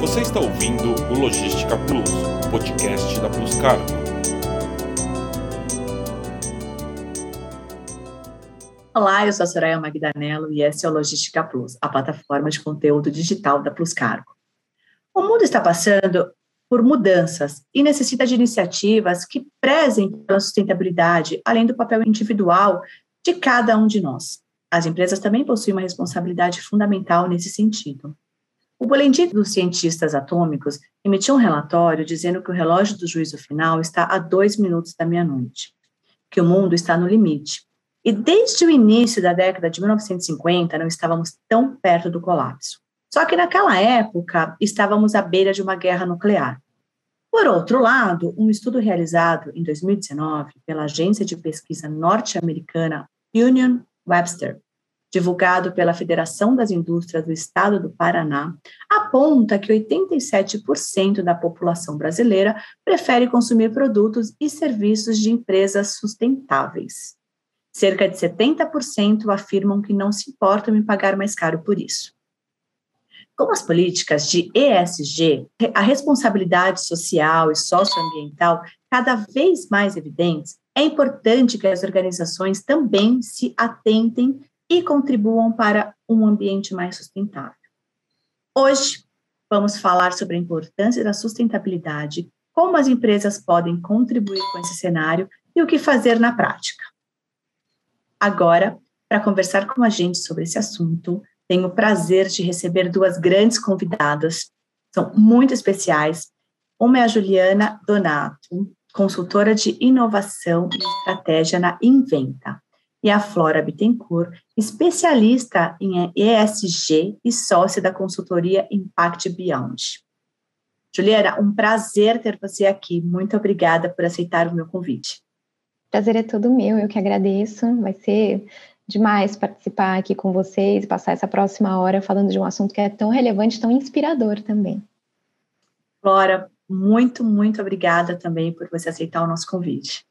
Você está ouvindo o Logística Plus, podcast da Plus Cargo. Olá, eu sou a Soraya Magdanello e esse é o Logística Plus, a plataforma de conteúdo digital da Plus Cargo. O mundo está passando por mudanças e necessita de iniciativas que prezem pela sustentabilidade, além do papel individual de cada um de nós. As empresas também possuem uma responsabilidade fundamental nesse sentido. O boletim dos cientistas atômicos emitiu um relatório dizendo que o relógio do juízo final está a dois minutos da meia-noite, que o mundo está no limite. E desde o início da década de 1950 não estávamos tão perto do colapso. Só que naquela época estávamos à beira de uma guerra nuclear. Por outro lado, um estudo realizado em 2019 pela agência de pesquisa norte-americana Union Webster, divulgado pela Federação das Indústrias do Estado do Paraná, aponta que 87% da população brasileira prefere consumir produtos e serviços de empresas sustentáveis. Cerca de 70% afirmam que não se importam em pagar mais caro por isso. Como as políticas de ESG, a responsabilidade social e socioambiental cada vez mais evidentes, é importante que as organizações também se atentem e contribuam para um ambiente mais sustentável. Hoje, vamos falar sobre a importância da sustentabilidade, como as empresas podem contribuir com esse cenário e o que fazer na prática. Agora, para conversar com a gente sobre esse assunto, tenho o prazer de receber duas grandes convidadas, são muito especiais. Uma é a Juliana Donato, consultora de inovação e estratégia na Inventa, e a Flora Bittencourt, especialista em ESG e sócia da consultoria Impact Beyond. Juliana, um prazer ter você aqui. Muito obrigada por aceitar o meu convite. Prazer é todo meu, eu que agradeço. Vai ser demais participar aqui com vocês e passar essa próxima hora falando de um assunto que é tão relevante, tão inspirador também. Flora, muito, muito obrigada também por você aceitar o nosso convite.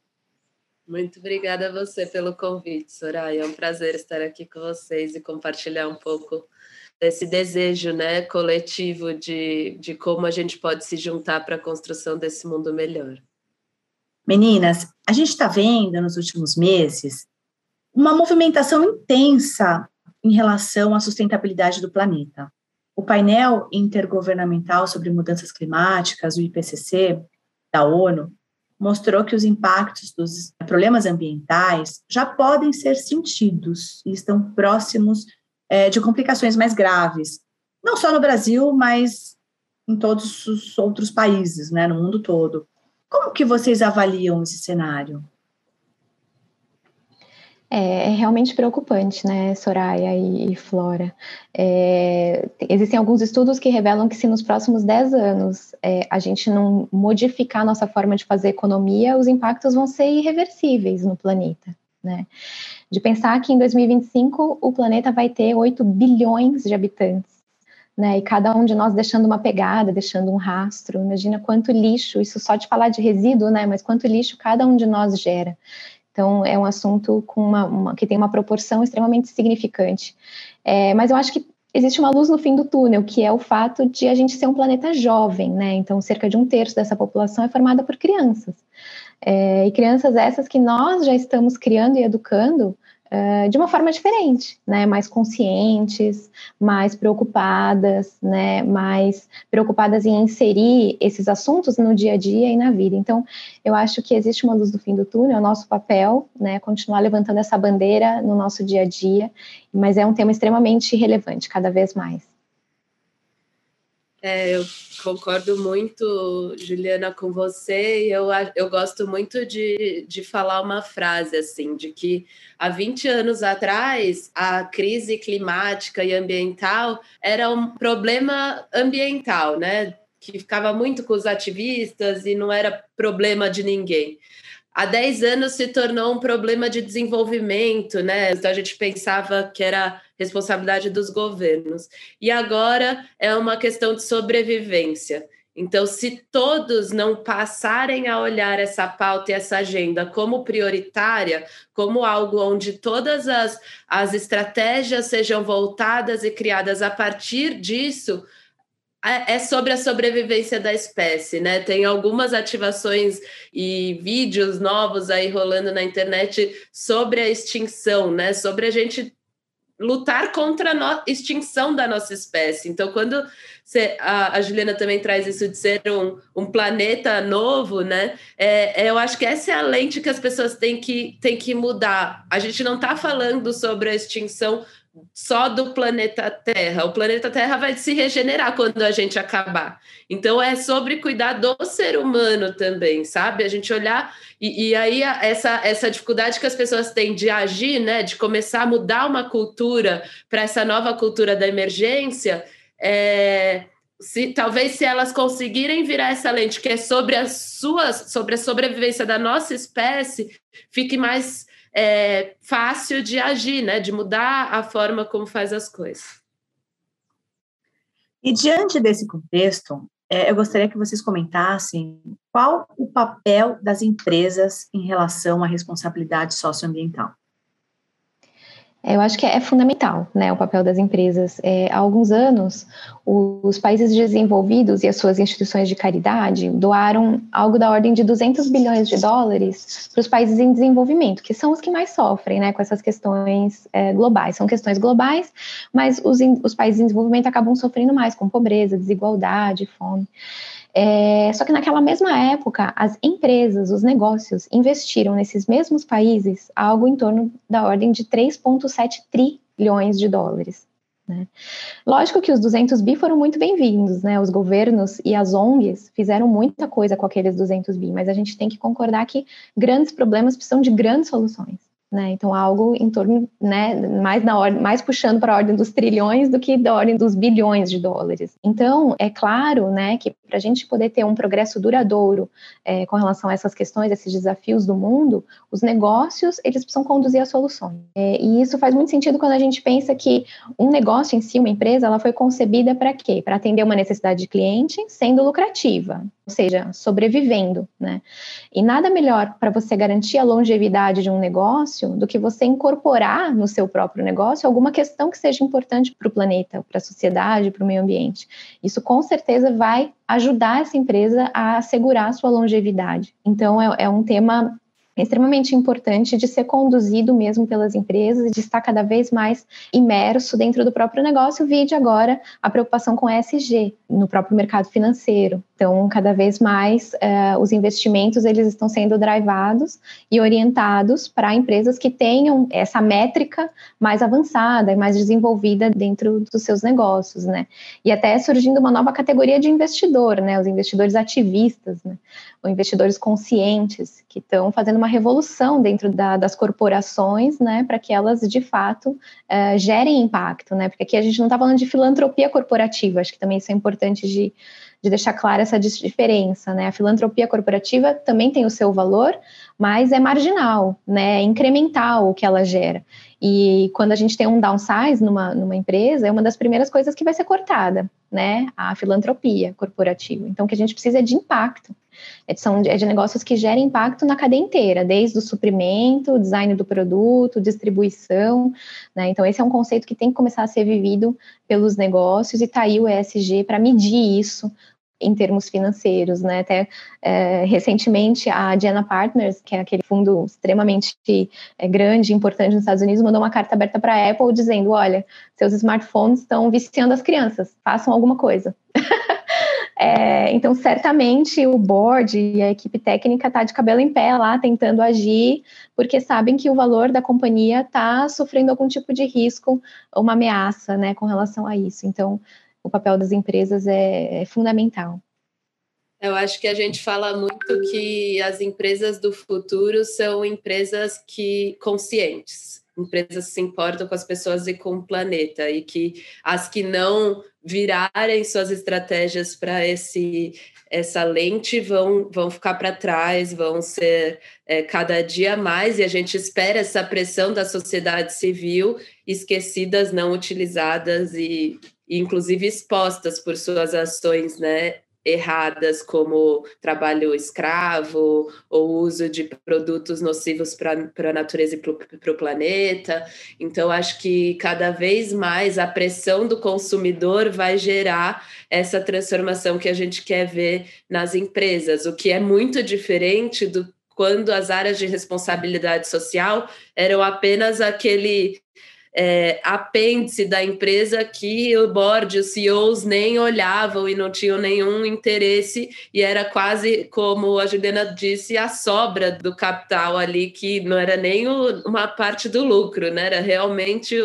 Muito obrigada a você pelo convite, Soraya. É um prazer estar aqui com vocês e compartilhar um pouco desse desejo né, coletivo de, de como a gente pode se juntar para a construção desse mundo melhor. Meninas, a gente está vendo nos últimos meses uma movimentação intensa em relação à sustentabilidade do planeta. O painel intergovernamental sobre mudanças climáticas, o IPCC, da ONU, mostrou que os impactos dos problemas ambientais já podem ser sentidos e estão próximos é, de complicações mais graves, não só no Brasil, mas em todos os outros países, né, no mundo todo. Como que vocês avaliam esse cenário? É, é, realmente preocupante, né, Soraya e, e Flora. É, existem alguns estudos que revelam que se nos próximos 10 anos é, a gente não modificar nossa forma de fazer economia, os impactos vão ser irreversíveis no planeta. Né? De pensar que em 2025 o planeta vai ter 8 bilhões de habitantes. Né, e cada um de nós deixando uma pegada, deixando um rastro. Imagina quanto lixo, isso só de falar de resíduo, né? Mas quanto lixo cada um de nós gera. Então, é um assunto com uma, uma que tem uma proporção extremamente significante. É, mas eu acho que existe uma luz no fim do túnel, que é o fato de a gente ser um planeta jovem, né? Então, cerca de um terço dessa população é formada por crianças. É, e crianças essas que nós já estamos criando e educando uh, de uma forma diferente, né? Mais conscientes, mais preocupadas, né? Mais preocupadas em inserir esses assuntos no dia a dia e na vida. Então, eu acho que existe uma luz do fim do túnel, é o nosso papel, né? Continuar levantando essa bandeira no nosso dia a dia, mas é um tema extremamente relevante, cada vez mais. É, eu concordo muito, Juliana, com você, eu, eu gosto muito de, de falar uma frase assim, de que há 20 anos atrás a crise climática e ambiental era um problema ambiental, né? Que ficava muito com os ativistas e não era problema de ninguém há 10 anos se tornou um problema de desenvolvimento, né? Então a gente pensava que era responsabilidade dos governos. E agora é uma questão de sobrevivência. Então, se todos não passarem a olhar essa pauta e essa agenda como prioritária, como algo onde todas as, as estratégias sejam voltadas e criadas a partir disso, é sobre a sobrevivência da espécie, né? Tem algumas ativações e vídeos novos aí rolando na internet sobre a extinção, né? Sobre a gente lutar contra a extinção da nossa espécie. Então, quando você, a, a, Juliana também traz isso de ser um, um planeta novo, né? É, é, eu acho que essa é a lente que as pessoas têm que, têm que mudar. A gente não está falando sobre a extinção só do planeta Terra. O planeta Terra vai se regenerar quando a gente acabar. Então é sobre cuidar do ser humano também, sabe? A gente olhar e, e aí essa, essa dificuldade que as pessoas têm de agir, né? De começar a mudar uma cultura para essa nova cultura da emergência, é, se, talvez se elas conseguirem virar essa lente que é sobre as suas, sobre a sobrevivência da nossa espécie, fique mais é, fácil de agir, né? De mudar a forma como faz as coisas. E diante desse contexto, é, eu gostaria que vocês comentassem qual o papel das empresas em relação à responsabilidade socioambiental. Eu acho que é fundamental, né, o papel das empresas. É, há alguns anos, os países desenvolvidos e as suas instituições de caridade doaram algo da ordem de 200 bilhões de dólares para os países em desenvolvimento, que são os que mais sofrem, né, com essas questões é, globais. São questões globais, mas os, os países em desenvolvimento acabam sofrendo mais com pobreza, desigualdade, fome. É, só que naquela mesma época, as empresas, os negócios investiram nesses mesmos países algo em torno da ordem de 3,7 trilhões de dólares. Né? Lógico que os 200 bi foram muito bem-vindos, né? Os governos e as ONGs fizeram muita coisa com aqueles 200 bi, mas a gente tem que concordar que grandes problemas precisam de grandes soluções. Né? Então, algo em torno, né, mais na ordem, mais puxando para a ordem dos trilhões do que da ordem dos bilhões de dólares. Então, é claro, né, que para a gente poder ter um progresso duradouro é, com relação a essas questões, esses desafios do mundo, os negócios eles precisam conduzir as soluções. É, e isso faz muito sentido quando a gente pensa que um negócio em si, uma empresa, ela foi concebida para quê? Para atender uma necessidade de cliente, sendo lucrativa, ou seja, sobrevivendo, né? E nada melhor para você garantir a longevidade de um negócio do que você incorporar no seu próprio negócio alguma questão que seja importante para o planeta, para a sociedade, para o meio ambiente. Isso com certeza vai ajudar essa empresa a assegurar a sua longevidade. Então, é, é um tema extremamente importante de ser conduzido mesmo pelas empresas e de estar cada vez mais imerso dentro do próprio negócio, vide agora a preocupação com ESG no próprio mercado financeiro. Então, cada vez mais uh, os investimentos eles estão sendo drivados e orientados para empresas que tenham essa métrica mais avançada e mais desenvolvida dentro dos seus negócios, né? E até surgindo uma nova categoria de investidor, né? Os investidores ativistas, né? Ou investidores conscientes que estão fazendo uma revolução dentro da, das corporações, né, para que elas de fato uh, gerem impacto, né, porque aqui a gente não está falando de filantropia corporativa, acho que também isso é importante de, de deixar clara essa diferença, né, a filantropia corporativa também tem o seu valor, mas é marginal, né, é incremental o que ela gera, e quando a gente tem um downsize numa, numa empresa, é uma das primeiras coisas que vai ser cortada, né? A filantropia corporativa. Então, o que a gente precisa é de impacto. É, são, é de negócios que gerem impacto na cadeia inteira, desde o suprimento, design do produto, distribuição, né? Então, esse é um conceito que tem que começar a ser vivido pelos negócios e tá aí o ESG para medir isso em termos financeiros, né? Até é, recentemente a Diana Partners, que é aquele fundo extremamente é, grande, importante nos Estados Unidos, mandou uma carta aberta para a Apple dizendo: olha, seus smartphones estão viciando as crianças, façam alguma coisa. é, então, certamente o board e a equipe técnica está de cabelo em pé lá, tentando agir, porque sabem que o valor da companhia está sofrendo algum tipo de risco, uma ameaça, né, com relação a isso. Então, o papel das empresas é, é fundamental. Eu acho que a gente fala muito que as empresas do futuro são empresas que conscientes, empresas que se importam com as pessoas e com o planeta, e que as que não virarem suas estratégias para esse essa lente vão, vão ficar para trás, vão ser é, cada dia mais, e a gente espera essa pressão da sociedade civil, esquecidas, não utilizadas e inclusive expostas por suas ações, né, erradas, como trabalho escravo ou uso de produtos nocivos para a natureza e para o planeta. Então, acho que cada vez mais a pressão do consumidor vai gerar essa transformação que a gente quer ver nas empresas, o que é muito diferente do quando as áreas de responsabilidade social eram apenas aquele é, apêndice da empresa que o board, os CEOs nem olhavam e não tinham nenhum interesse, e era quase, como a Juliana disse, a sobra do capital ali, que não era nem o, uma parte do lucro, né? era realmente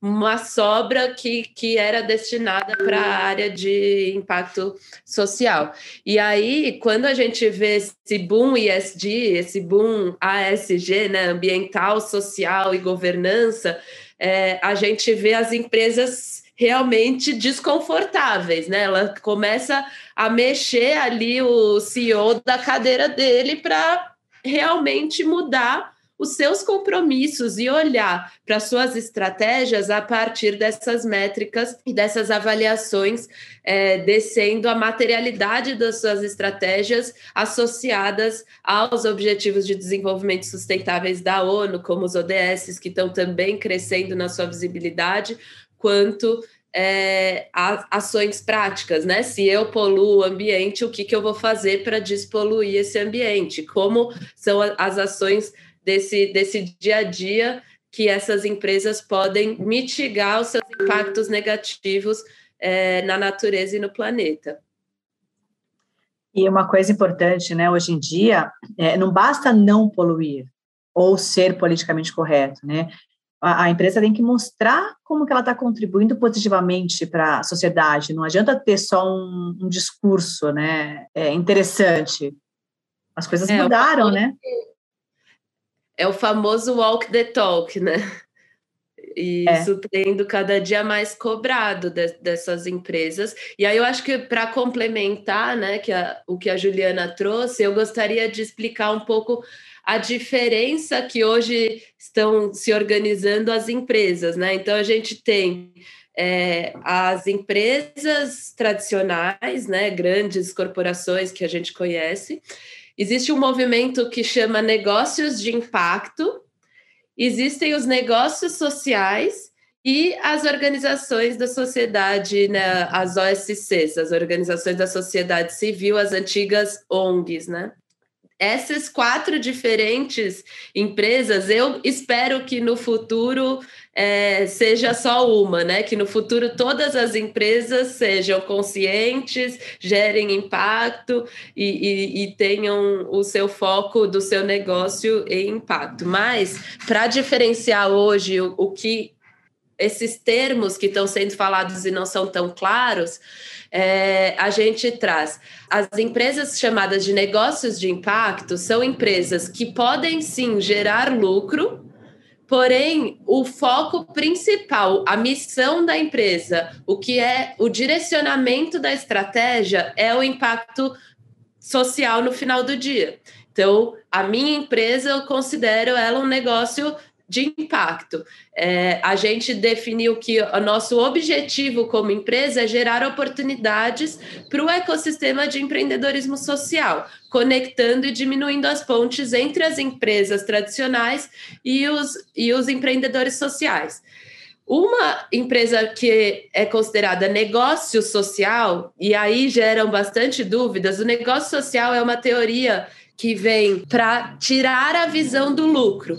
uma sobra que, que era destinada para a área de impacto social. E aí, quando a gente vê esse boom ISD, esse boom ASG, né, ambiental, social e governança, é, a gente vê as empresas realmente desconfortáveis, né? Ela começa a mexer ali o CEO da cadeira dele para realmente mudar os seus compromissos e olhar para suas estratégias a partir dessas métricas e dessas avaliações, é, descendo a materialidade das suas estratégias associadas aos Objetivos de Desenvolvimento Sustentáveis da ONU, como os ODS, que estão também crescendo na sua visibilidade, quanto é, ações práticas, né? Se eu poluo o ambiente, o que, que eu vou fazer para despoluir esse ambiente? Como são as ações desse, desse dia a dia que essas empresas podem mitigar os seus impactos negativos é, na natureza e no planeta. E uma coisa importante, né, hoje em dia, é, não basta não poluir ou ser politicamente correto, né? A, a empresa tem que mostrar como que ela está contribuindo positivamente para a sociedade. Não adianta ter só um, um discurso, né, é, interessante. As coisas é, mudaram, né? É o famoso walk the talk, né? E é. isso tendo cada dia mais cobrado de, dessas empresas. E aí eu acho que para complementar, né, que a, o que a Juliana trouxe, eu gostaria de explicar um pouco a diferença que hoje estão se organizando as empresas, né? Então a gente tem é, as empresas tradicionais, né, grandes corporações que a gente conhece, Existe um movimento que chama negócios de impacto, existem os negócios sociais e as organizações da sociedade, né, as OSCs, as organizações da sociedade civil, as antigas ONGs, né? Essas quatro diferentes empresas, eu espero que no futuro é, seja só uma, né? Que no futuro todas as empresas sejam conscientes, gerem impacto e, e, e tenham o seu foco do seu negócio em impacto. Mas, para diferenciar hoje o, o que esses termos que estão sendo falados e não são tão claros, é, a gente traz as empresas chamadas de negócios de impacto são empresas que podem sim gerar lucro, Porém, o foco principal, a missão da empresa, o que é o direcionamento da estratégia é o impacto social no final do dia. Então, a minha empresa, eu considero ela um negócio de impacto. É, a gente definiu que o nosso objetivo como empresa é gerar oportunidades para o ecossistema de empreendedorismo social, conectando e diminuindo as pontes entre as empresas tradicionais e os, e os empreendedores sociais. Uma empresa que é considerada negócio social, e aí geram bastante dúvidas, o negócio social é uma teoria que vem para tirar a visão do lucro.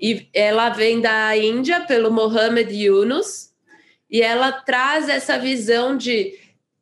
E ela vem da Índia pelo Mohamed Yunus e ela traz essa visão de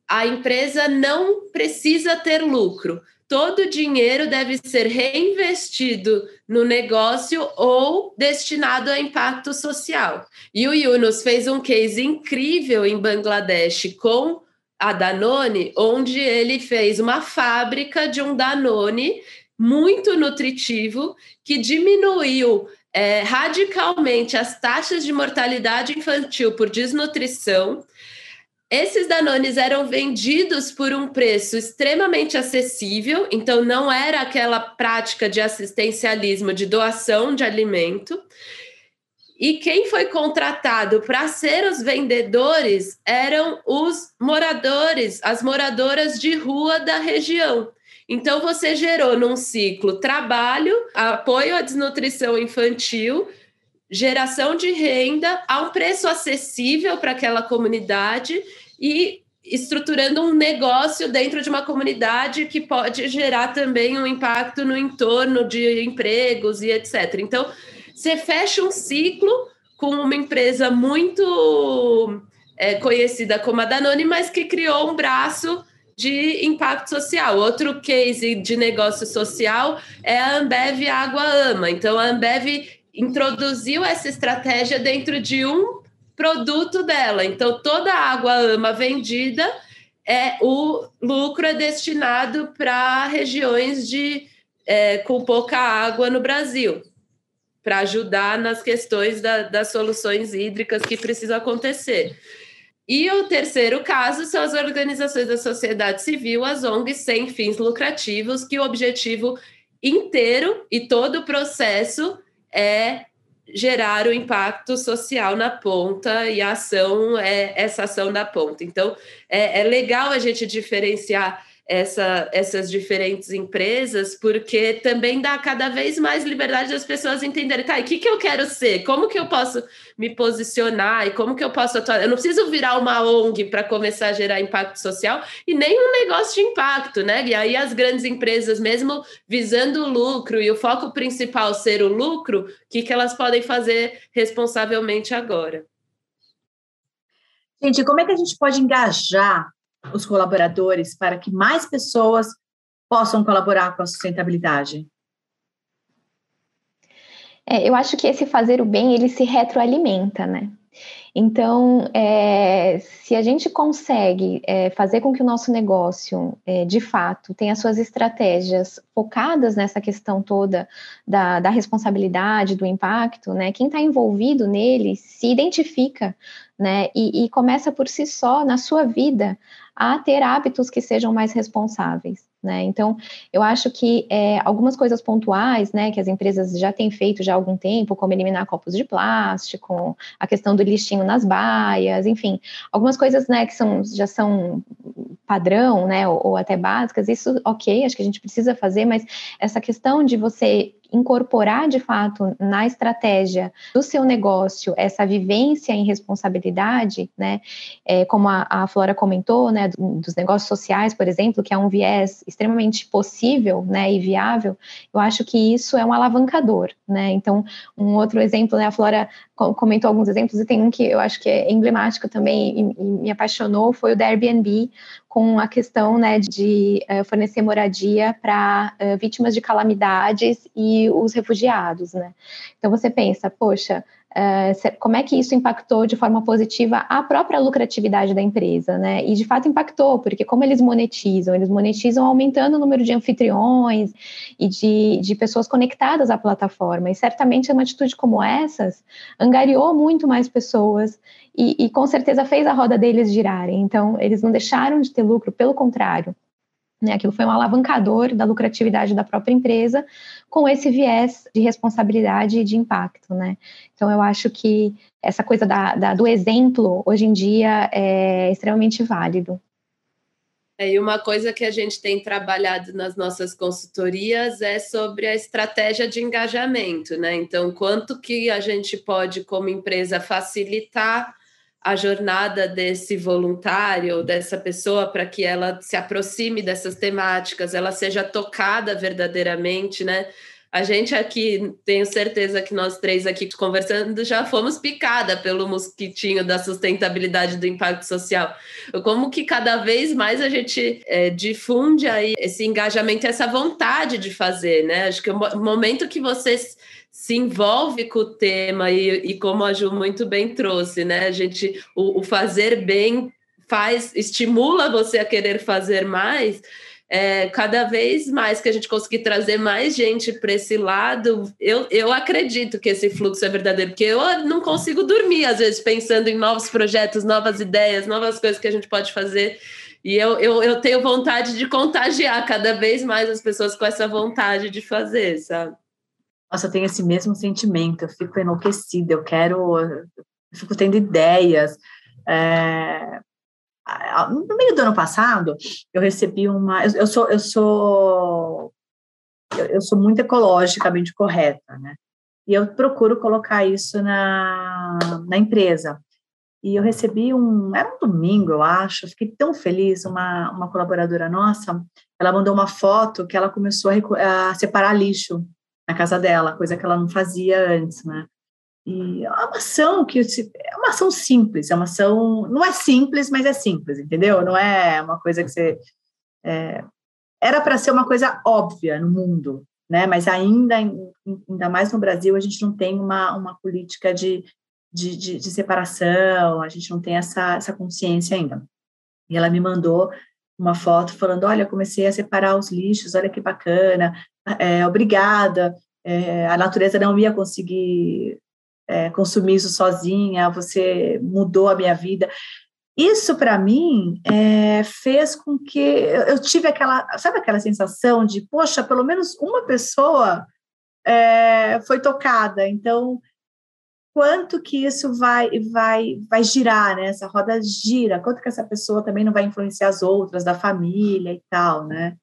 a empresa não precisa ter lucro. Todo o dinheiro deve ser reinvestido no negócio ou destinado a impacto social. E o Yunus fez um case incrível em Bangladesh com a Danone, onde ele fez uma fábrica de um Danone muito nutritivo que diminuiu é, radicalmente as taxas de mortalidade infantil por desnutrição. Esses danones eram vendidos por um preço extremamente acessível, então não era aquela prática de assistencialismo de doação de alimento. E quem foi contratado para ser os vendedores eram os moradores, as moradoras de rua da região. Então, você gerou num ciclo trabalho, apoio à desnutrição infantil, geração de renda a um preço acessível para aquela comunidade e estruturando um negócio dentro de uma comunidade que pode gerar também um impacto no entorno de empregos e etc. Então, você fecha um ciclo com uma empresa muito é, conhecida como a Danone, mas que criou um braço de impacto social. Outro case de negócio social é a Ambev Água Ama. Então, a Ambev introduziu essa estratégia dentro de um produto dela. Então, toda a água ama vendida é o lucro é destinado para regiões de é, com pouca água no Brasil, para ajudar nas questões da, das soluções hídricas que precisam acontecer. E o terceiro caso são as organizações da sociedade civil, as ONGs sem fins lucrativos, que o objetivo inteiro e todo o processo é gerar o impacto social na ponta e a ação é essa ação na ponta. Então, é, é legal a gente diferenciar essa, essas diferentes empresas, porque também dá cada vez mais liberdade das pessoas entenderem, tá, e o que, que eu quero ser? Como que eu posso me posicionar e como que eu posso atuar? Eu não preciso virar uma ONG para começar a gerar impacto social e nem um negócio de impacto, né? E aí as grandes empresas, mesmo visando o lucro e o foco principal ser o lucro, o que, que elas podem fazer responsavelmente agora? Gente, como é que a gente pode engajar os colaboradores para que mais pessoas possam colaborar com a sustentabilidade? É, eu acho que esse fazer o bem ele se retroalimenta, né? Então, é, se a gente consegue é, fazer com que o nosso negócio, é, de fato, tenha suas estratégias focadas nessa questão toda da, da responsabilidade, do impacto, né? Quem está envolvido nele se identifica, né? E, e começa por si só, na sua vida, a ter hábitos que sejam mais responsáveis. Né? Então, eu acho que é, algumas coisas pontuais, né, que as empresas já têm feito já há algum tempo, como eliminar copos de plástico, a questão do lixinho nas baias, enfim, algumas coisas, né, que são, já são padrão, né, ou, ou até básicas, isso, ok, acho que a gente precisa fazer, mas essa questão de você incorporar de fato na estratégia do seu negócio essa vivência em responsabilidade, né? É, como a, a, Flora comentou, né? Dos negócios sociais, por exemplo, que é um viés extremamente possível, né? E viável. Eu acho que isso é um alavancador, né? Então, um outro exemplo, né? A Flora comentou alguns exemplos e tem um que eu acho que é emblemático também e, e me apaixonou foi o da Airbnb com a questão né, de uh, fornecer moradia para uh, vítimas de calamidades e os refugiados. Né? Então você pensa, poxa, como é que isso impactou de forma positiva a própria lucratividade da empresa? Né? E de fato impactou, porque como eles monetizam? Eles monetizam aumentando o número de anfitriões e de, de pessoas conectadas à plataforma. E certamente uma atitude como essas angariou muito mais pessoas e, e, com certeza fez a roda deles girarem. Então, eles não deixaram de ter lucro, pelo contrário. Né, aquilo foi um alavancador da lucratividade da própria empresa, com esse viés de responsabilidade e de impacto. Né? Então, eu acho que essa coisa da, da, do exemplo, hoje em dia, é extremamente válido. É, e uma coisa que a gente tem trabalhado nas nossas consultorias é sobre a estratégia de engajamento, né? Então, quanto que a gente pode, como empresa, facilitar a jornada desse voluntário, dessa pessoa, para que ela se aproxime dessas temáticas, ela seja tocada verdadeiramente, né? A gente aqui, tenho certeza que nós três aqui conversando já fomos picada pelo mosquitinho da sustentabilidade do impacto social. Como que cada vez mais a gente é, difunde aí esse engajamento, essa vontade de fazer, né? Acho que o momento que vocês se envolve com o tema e, e, como a Ju muito bem trouxe, né? A gente o, o, fazer bem faz estimula você a querer fazer mais. É, cada vez mais que a gente conseguir trazer mais gente para esse lado, eu, eu acredito que esse fluxo é verdadeiro, porque eu não consigo dormir, às vezes, pensando em novos projetos, novas ideias, novas coisas que a gente pode fazer. E eu, eu, eu tenho vontade de contagiar cada vez mais as pessoas com essa vontade de fazer, sabe? Nossa, eu tenho esse mesmo sentimento, eu fico enlouquecida, eu quero, eu fico tendo ideias. É, no meio do ano passado, eu recebi uma. Eu, eu sou, eu sou, eu sou muito ecologicamente correta, né? E eu procuro colocar isso na, na empresa. E eu recebi um, era um domingo, eu acho, fiquei tão feliz, uma, uma colaboradora nossa, ela mandou uma foto que ela começou a, a separar lixo na casa dela, coisa que ela não fazia antes, né? E é uma ação que é uma ação simples, é uma ação não é simples, mas é simples, entendeu? Não é uma coisa que você é, era para ser uma coisa óbvia no mundo, né? Mas ainda ainda mais no Brasil a gente não tem uma, uma política de, de, de, de separação, a gente não tem essa essa consciência ainda. E ela me mandou uma foto falando, olha, comecei a separar os lixos, olha que bacana, é, obrigada. É, a natureza não ia conseguir é, consumir isso sozinha, você mudou a minha vida. Isso, para mim, é, fez com que eu, tive aquela, sabe aquela sensação de, poxa, pelo menos uma pessoa é, foi tocada, então quanto que isso vai vai vai girar, né? Essa roda gira, quanto que essa pessoa também não vai influenciar as outras da família e tal, né?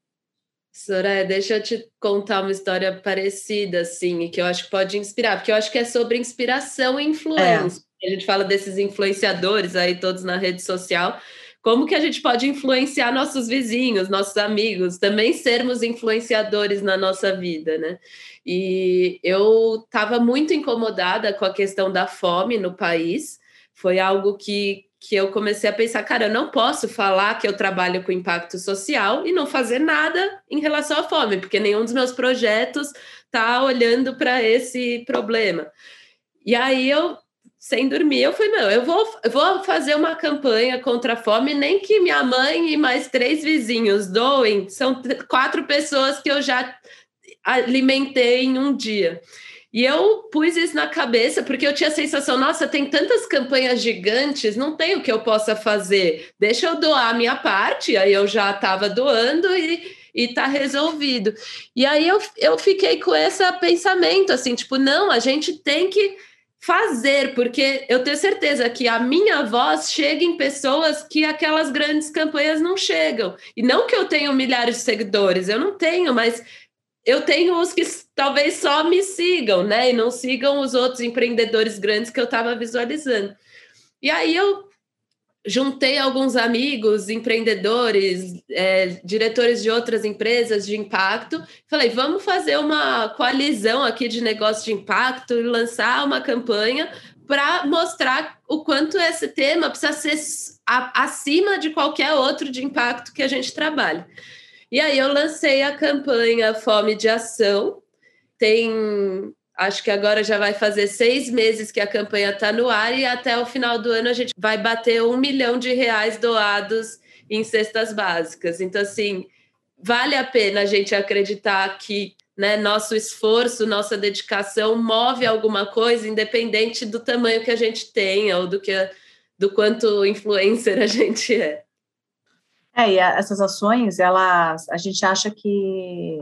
Soraya, deixa eu te contar uma história parecida, assim, que eu acho que pode inspirar, porque eu acho que é sobre inspiração e influência. É. A gente fala desses influenciadores aí todos na rede social. Como que a gente pode influenciar nossos vizinhos, nossos amigos, também sermos influenciadores na nossa vida, né? E eu estava muito incomodada com a questão da fome no país. Foi algo que que eu comecei a pensar, cara, eu não posso falar que eu trabalho com impacto social e não fazer nada em relação à fome, porque nenhum dos meus projetos está olhando para esse problema. E aí eu, sem dormir, eu falei, não, eu vou, eu vou fazer uma campanha contra a fome, nem que minha mãe e mais três vizinhos doem, são quatro pessoas que eu já alimentei em um dia. E eu pus isso na cabeça porque eu tinha a sensação, nossa, tem tantas campanhas gigantes, não tem o que eu possa fazer. Deixa eu doar a minha parte, aí eu já estava doando e e tá resolvido. E aí eu, eu fiquei com esse pensamento assim, tipo, não, a gente tem que fazer, porque eu tenho certeza que a minha voz chega em pessoas que aquelas grandes campanhas não chegam. E não que eu tenha milhares de seguidores, eu não tenho, mas eu tenho os que talvez só me sigam, né? E não sigam os outros empreendedores grandes que eu estava visualizando. E aí eu juntei alguns amigos, empreendedores, é, diretores de outras empresas de impacto. Falei, vamos fazer uma coalizão aqui de negócio de impacto e lançar uma campanha para mostrar o quanto esse tema precisa ser acima de qualquer outro de impacto que a gente trabalha. E aí eu lancei a campanha Fome de Ação. Tem, acho que agora já vai fazer seis meses que a campanha está no ar e até o final do ano a gente vai bater um milhão de reais doados em cestas básicas. Então, assim, vale a pena a gente acreditar que né, nosso esforço, nossa dedicação move alguma coisa, independente do tamanho que a gente tenha ou do que do quanto influencer a gente é. É, e essas ações, elas, a gente acha que,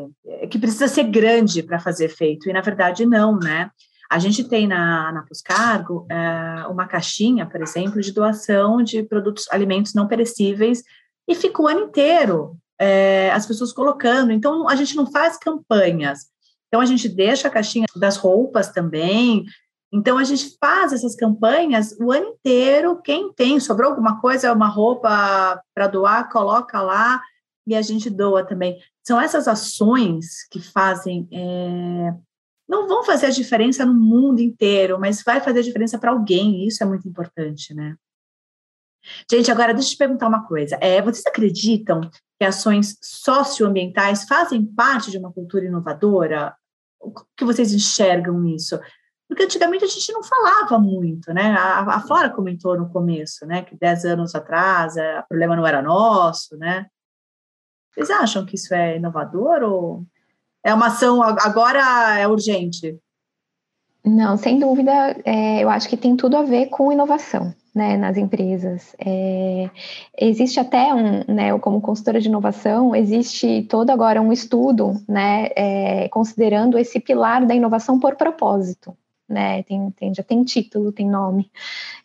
que precisa ser grande para fazer efeito, e na verdade não, né? A gente tem na, na Puscargo é, uma caixinha, por exemplo, de doação de produtos, alimentos não perecíveis, e fica o ano inteiro é, as pessoas colocando. Então, a gente não faz campanhas. Então, a gente deixa a caixinha das roupas também, então, a gente faz essas campanhas o ano inteiro. Quem tem, sobrou alguma coisa, uma roupa para doar, coloca lá e a gente doa também. São essas ações que fazem. É, não vão fazer a diferença no mundo inteiro, mas vai fazer a diferença para alguém, e isso é muito importante, né? Gente, agora deixa eu te perguntar uma coisa. É, vocês acreditam que ações socioambientais fazem parte de uma cultura inovadora? O que vocês enxergam nisso? Porque antigamente a gente não falava muito, né? A, a Flora comentou no começo, né? Que dez anos atrás é, o problema não era nosso, né? Vocês acham que isso é inovador ou é uma ação agora é urgente? Não, sem dúvida, é, eu acho que tem tudo a ver com inovação. né, nas empresas. É, existe até um, né, como consultora de inovação, existe todo agora um estudo, né, é, considerando esse pilar da inovação por propósito. Né, tem, tem, já tem título, tem nome,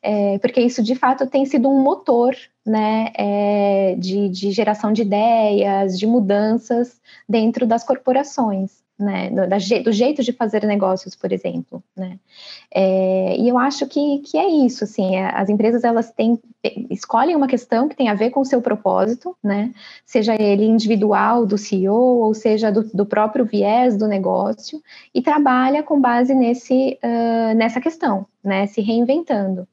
é, porque isso de fato tem sido um motor né, é, de, de geração de ideias, de mudanças dentro das corporações né, do, da, do, jeito de fazer negócios, por exemplo, né, é, e eu acho que, que é isso, assim, é, as empresas, elas têm, escolhem uma questão que tem a ver com o seu propósito, né, seja ele individual do CEO, ou seja do, do próprio viés do negócio, e trabalha com base nesse, uh, nessa questão, né, se reinventando.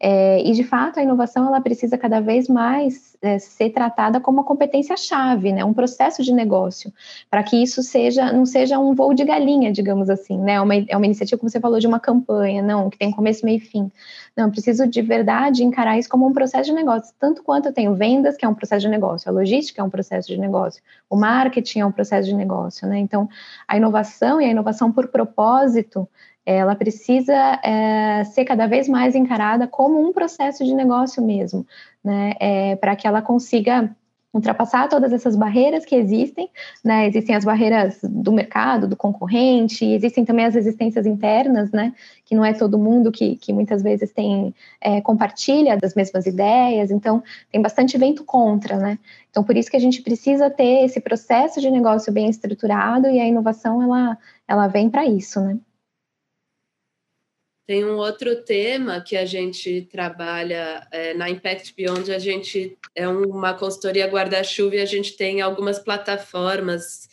É, e de fato a inovação ela precisa cada vez mais é, ser tratada como uma competência chave, né, um processo de negócio, para que isso seja não seja um voo de galinha, digamos assim, né, uma, é uma iniciativa como você falou de uma campanha, não que tem começo meio e fim, não preciso de verdade encarar isso como um processo de negócio, tanto quanto eu tenho vendas que é um processo de negócio, a logística é um processo de negócio, o marketing é um processo de negócio, né, então a inovação e a inovação por propósito ela precisa é, ser cada vez mais encarada como um processo de negócio mesmo, né, é, para que ela consiga ultrapassar todas essas barreiras que existem, né? Existem as barreiras do mercado, do concorrente, existem também as resistências internas, né? Que não é todo mundo que, que muitas vezes tem é, compartilha das mesmas ideias, então tem bastante vento contra, né? Então por isso que a gente precisa ter esse processo de negócio bem estruturado e a inovação ela ela vem para isso, né? Tem um outro tema que a gente trabalha é, na Impact Beyond, a gente é uma consultoria guarda-chuva e a gente tem algumas plataformas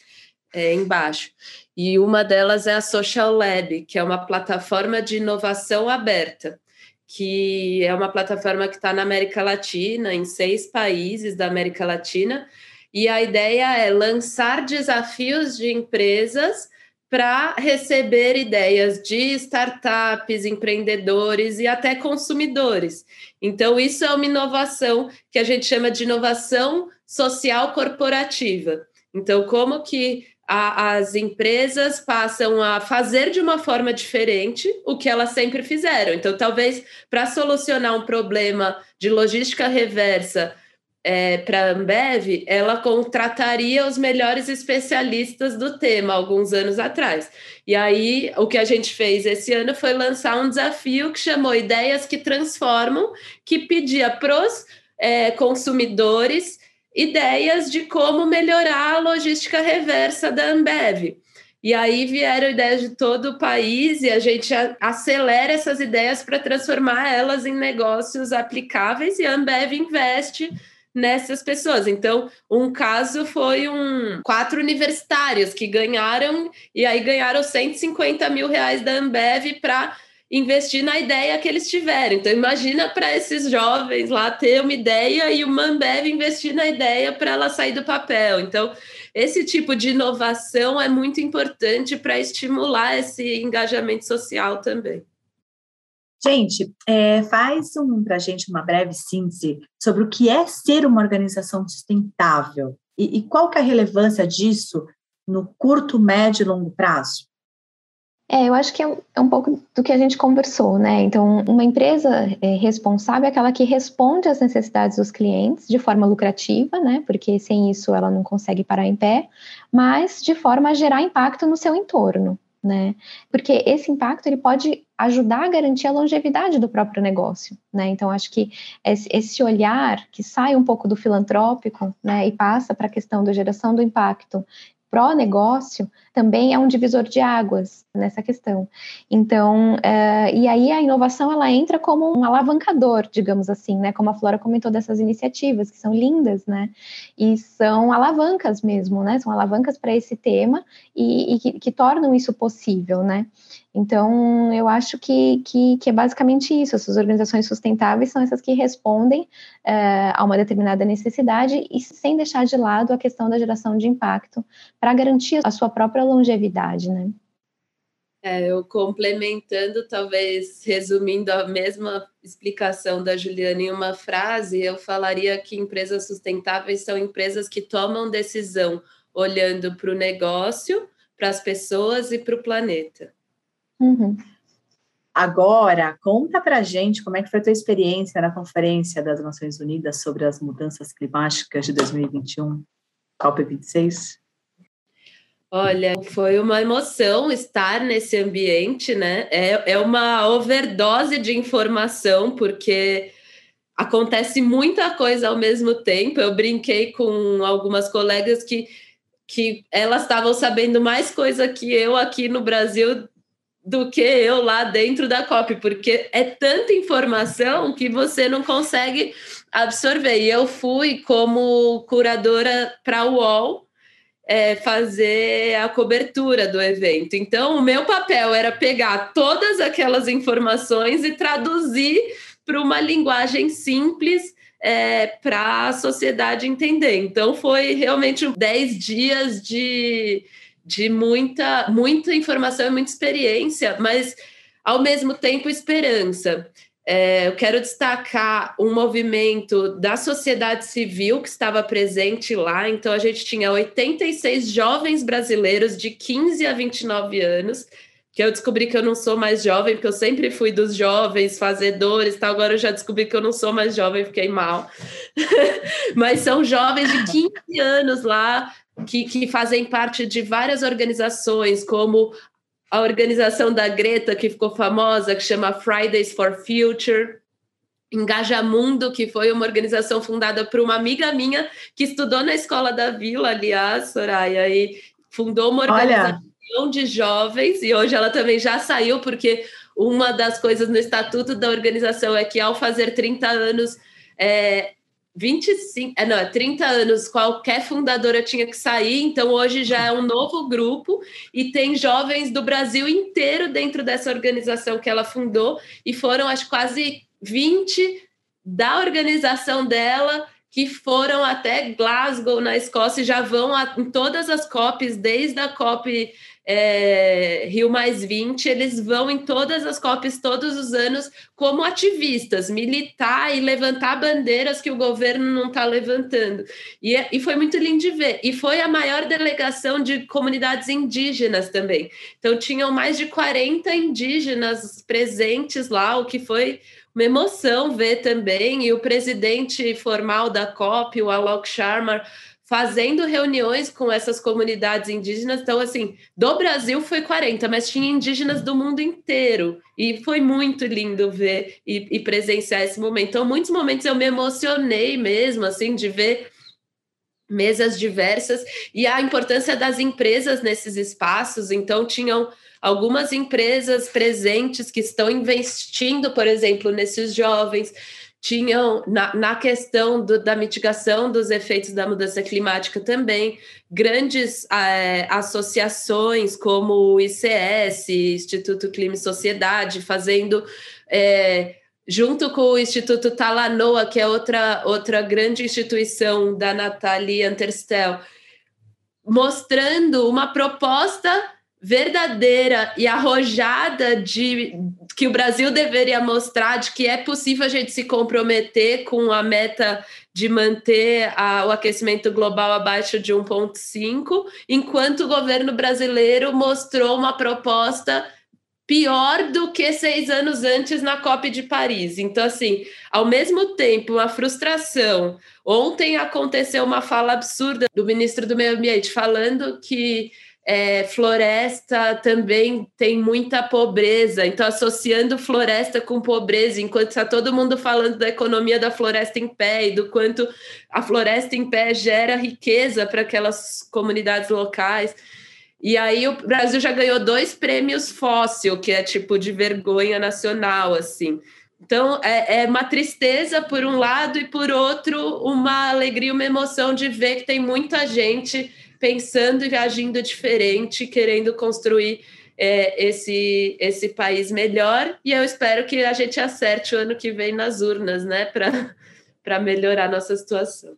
é, embaixo. E uma delas é a Social Lab, que é uma plataforma de inovação aberta, que é uma plataforma que está na América Latina, em seis países da América Latina, e a ideia é lançar desafios de empresas para receber ideias de startups, empreendedores e até consumidores. Então, isso é uma inovação que a gente chama de inovação social corporativa. Então, como que a, as empresas passam a fazer de uma forma diferente o que elas sempre fizeram. Então, talvez para solucionar um problema de logística reversa é, para a Ambev, ela contrataria os melhores especialistas do tema alguns anos atrás. E aí, o que a gente fez esse ano foi lançar um desafio que chamou Ideias que Transformam, que pedia para os é, consumidores ideias de como melhorar a logística reversa da Ambev. E aí vieram ideias de todo o país e a gente acelera essas ideias para transformar elas em negócios aplicáveis e a Ambev investe nessas pessoas. Então, um caso foi um quatro universitários que ganharam e aí ganharam 150 mil reais da Ambev para investir na ideia que eles tiveram. Então, imagina para esses jovens lá ter uma ideia e o Ambev investir na ideia para ela sair do papel. Então, esse tipo de inovação é muito importante para estimular esse engajamento social também. Gente, é, faz um, para a gente uma breve síntese sobre o que é ser uma organização sustentável e, e qual que é a relevância disso no curto, médio e longo prazo. É, eu acho que é, é um pouco do que a gente conversou, né? Então, uma empresa é, responsável é aquela que responde às necessidades dos clientes de forma lucrativa, né? Porque sem isso ela não consegue parar em pé, mas de forma a gerar impacto no seu entorno né? Porque esse impacto ele pode ajudar a garantir a longevidade do próprio negócio, né? Então acho que esse olhar que sai um pouco do filantrópico, né, e passa para a questão da geração do impacto pró-negócio também é um divisor de águas nessa questão. Então, uh, e aí a inovação ela entra como um alavancador, digamos assim, né? Como a Flora comentou dessas iniciativas que são lindas, né? E são alavancas mesmo, né? São alavancas para esse tema e, e que, que tornam isso possível, né? Então, eu acho que, que, que, é basicamente isso. Essas organizações sustentáveis são essas que respondem uh, a uma determinada necessidade e sem deixar de lado a questão da geração de impacto para garantir a sua própria longevidade, né? É, eu complementando, talvez resumindo a mesma explicação da Juliana em uma frase, eu falaria que empresas sustentáveis são empresas que tomam decisão olhando para o negócio, para as pessoas e para o planeta. Uhum. agora, conta pra gente como é que foi a tua experiência na Conferência das Nações Unidas sobre as Mudanças Climáticas de 2021, COP26. Olha, foi uma emoção estar nesse ambiente, né? É, é uma overdose de informação, porque acontece muita coisa ao mesmo tempo. Eu brinquei com algumas colegas que, que elas estavam sabendo mais coisa que eu aqui no Brasil do que eu lá dentro da COP, porque é tanta informação que você não consegue absorver. E eu fui como curadora para o UOL é, fazer a cobertura do evento. Então, o meu papel era pegar todas aquelas informações e traduzir para uma linguagem simples é, para a sociedade entender. Então, foi realmente 10 dias de, de muita, muita informação e muita experiência, mas ao mesmo tempo esperança. É, eu quero destacar um movimento da sociedade civil que estava presente lá. Então, a gente tinha 86 jovens brasileiros de 15 a 29 anos, que eu descobri que eu não sou mais jovem, porque eu sempre fui dos jovens fazedores, tal. agora eu já descobri que eu não sou mais jovem, fiquei mal. Mas são jovens de 15 anos lá, que, que fazem parte de várias organizações, como a organização da Greta, que ficou famosa, que chama Fridays for Future, Engajamundo, que foi uma organização fundada por uma amiga minha que estudou na escola da Vila, aliás, Soraya, e fundou uma organização Olha. de jovens, e hoje ela também já saiu, porque uma das coisas no estatuto da organização é que ao fazer 30 anos, é, 25, é, não, 30 anos, qualquer fundadora tinha que sair, então hoje já é um novo grupo e tem jovens do Brasil inteiro dentro dessa organização que ela fundou, e foram acho quase 20 da organização dela que foram até Glasgow, na Escócia, e já vão a, em todas as COPs, desde a COP é, Rio Mais 20, eles vão em todas as COPs todos os anos como ativistas, militar e levantar bandeiras que o governo não está levantando. E, é, e foi muito lindo de ver. E foi a maior delegação de comunidades indígenas também. Então, tinham mais de 40 indígenas presentes lá, o que foi uma emoção ver também. E o presidente formal da COP, o Alok Sharma, fazendo reuniões com essas comunidades indígenas. Então, assim, do Brasil foi 40, mas tinha indígenas do mundo inteiro. E foi muito lindo ver e, e presenciar esse momento. Então, muitos momentos eu me emocionei mesmo, assim, de ver mesas diversas e a importância das empresas nesses espaços. Então, tinham algumas empresas presentes que estão investindo, por exemplo, nesses jovens tinham na, na questão do, da mitigação dos efeitos da mudança climática também grandes é, associações como o ICS, Instituto Clima e Sociedade, fazendo é, junto com o Instituto Talanoa, que é outra, outra grande instituição da Nathalie Anterstel, mostrando uma proposta verdadeira e arrojada de que o Brasil deveria mostrar de que é possível a gente se comprometer com a meta de manter a, o aquecimento global abaixo de 1,5, enquanto o governo brasileiro mostrou uma proposta pior do que seis anos antes na COP de Paris. Então, assim, ao mesmo tempo, uma frustração. Ontem aconteceu uma fala absurda do ministro do Meio Ambiente falando que é, floresta também tem muita pobreza, então associando floresta com pobreza, enquanto está todo mundo falando da economia da floresta em pé e do quanto a floresta em pé gera riqueza para aquelas comunidades locais. E aí o Brasil já ganhou dois prêmios fóssil, que é tipo de vergonha nacional, assim. Então é, é uma tristeza por um lado e por outro uma alegria, uma emoção de ver que tem muita gente pensando e agindo diferente, querendo construir é, esse, esse país melhor. E eu espero que a gente acerte o ano que vem nas urnas, né, para melhorar a nossa situação.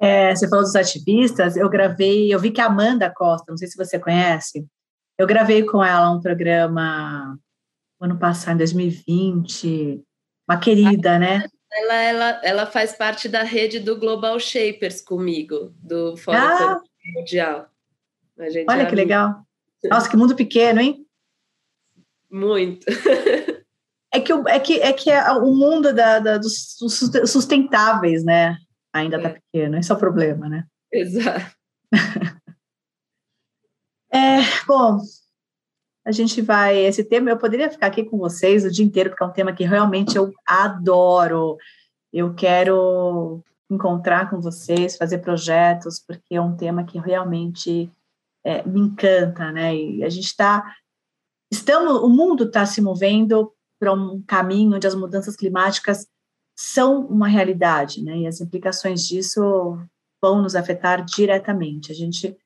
É, você falou dos ativistas, eu gravei, eu vi que a Amanda Costa, não sei se você conhece, eu gravei com ela um programa ano passado, em 2020, uma querida, né? Ela, ela, ela faz parte da rede do Global Shapers comigo, do Fórum ah, Mundial. Olha é que legal. Nossa, que mundo pequeno, hein? Muito. É que, é que, é que é o mundo da, da dos sustentáveis, né? Ainda está é. pequeno, esse é o problema, né? Exato. é, bom, a gente vai. Esse tema, eu poderia ficar aqui com vocês o dia inteiro, porque é um tema que realmente eu adoro. Eu quero encontrar com vocês, fazer projetos, porque é um tema que realmente é, me encanta, né? E a gente está. Estamos, o mundo está se movendo para um caminho onde as mudanças climáticas são uma realidade, né? E as implicações disso vão nos afetar diretamente. A gente,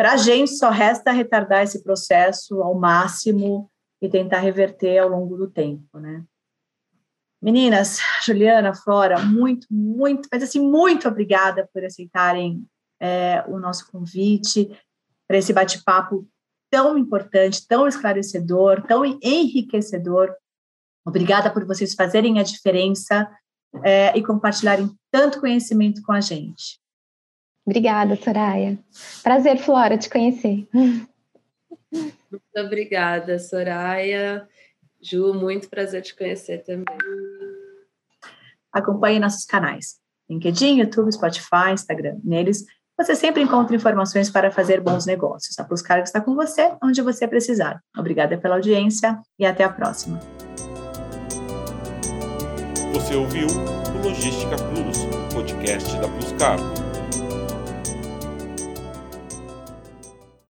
para a gente, só resta retardar esse processo ao máximo e tentar reverter ao longo do tempo, né? Meninas, Juliana, Flora, muito, muito, mas assim, muito obrigada por aceitarem é, o nosso convite para esse bate-papo tão importante, tão esclarecedor, tão enriquecedor. Obrigada por vocês fazerem a diferença é, e compartilharem tanto conhecimento com a gente. Obrigada, Soraya. Prazer, Flora, te conhecer. Muito obrigada, Soraya. Ju, muito prazer te conhecer também. Acompanhe nossos canais: LinkedIn, YouTube, Spotify, Instagram. Neles você sempre encontra informações para fazer bons negócios. A Plus Cargo está com você onde você precisar. Obrigada pela audiência e até a próxima. Você ouviu o Logística Plus, podcast da Plus Cargo.